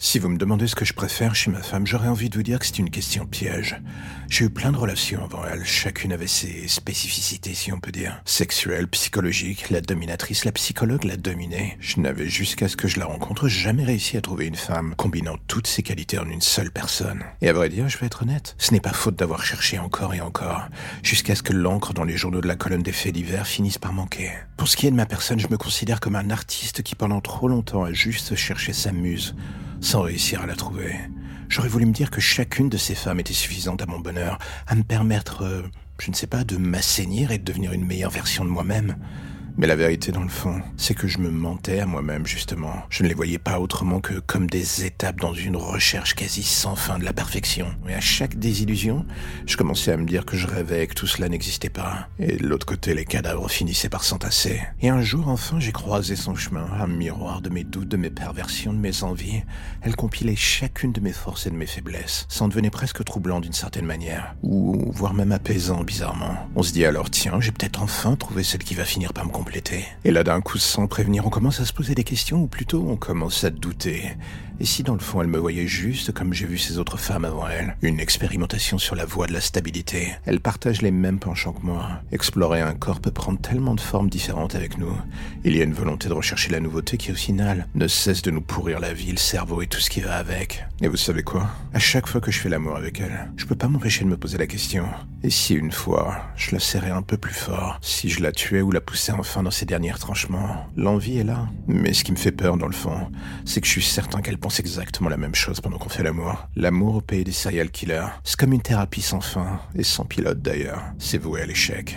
Si vous me demandez ce que je préfère chez ma femme, j'aurais envie de vous dire que c'est une question piège. J'ai eu plein de relations avant elle, chacune avait ses spécificités, si on peut dire. Sexuelle, psychologique, la dominatrice, la psychologue, la dominée. Je n'avais jusqu'à ce que je la rencontre jamais réussi à trouver une femme combinant toutes ces qualités en une seule personne. Et à vrai dire, je vais être honnête, ce n'est pas faute d'avoir cherché encore et encore, jusqu'à ce que l'encre dans les journaux de la colonne des faits divers finisse par manquer. Pour ce qui est de ma personne, je me considère comme un artiste qui pendant trop longtemps a juste cherché sa muse sans réussir à la trouver. J'aurais voulu me dire que chacune de ces femmes était suffisante à mon bonheur, à me permettre, euh, je ne sais pas, de m'assainir et de devenir une meilleure version de moi-même. Mais la vérité, dans le fond, c'est que je me mentais à moi-même, justement. Je ne les voyais pas autrement que comme des étapes dans une recherche quasi sans fin de la perfection. Et à chaque désillusion, je commençais à me dire que je rêvais que tout cela n'existait pas. Et de l'autre côté, les cadavres finissaient par s'entasser. Et un jour, enfin, j'ai croisé son chemin, un miroir de mes doutes, de mes perversions, de mes envies. Elle compilait chacune de mes forces et de mes faiblesses. Ça en devenait presque troublant d'une certaine manière. Ou, voire même apaisant, bizarrement. On se dit alors, tiens, j'ai peut-être enfin trouvé celle qui va finir par me comprendre et là, d'un coup, sans prévenir, on commence à se poser des questions, ou plutôt on commence à douter. Et si dans le fond elle me voyait juste comme j'ai vu ces autres femmes avant elle? Une expérimentation sur la voie de la stabilité. Elle partage les mêmes penchants que moi. Explorer un corps peut prendre tellement de formes différentes avec nous. Il y a une volonté de rechercher la nouveauté qui au final ne cesse de nous pourrir la vie, le cerveau et tout ce qui va avec. Et vous savez quoi? À chaque fois que je fais l'amour avec elle, je peux pas m'empêcher de me poser la question. Et si une fois, je la serrais un peu plus fort? Si je la tuais ou la poussais enfin dans ses derniers tranchements L'envie est là. Mais ce qui me fait peur dans le fond, c'est que je suis certain qu'elle pense exactement la même chose pendant qu'on fait l'amour. L'amour au pays des serial killers, c'est comme une thérapie sans fin, et sans pilote d'ailleurs. C'est voué à l'échec.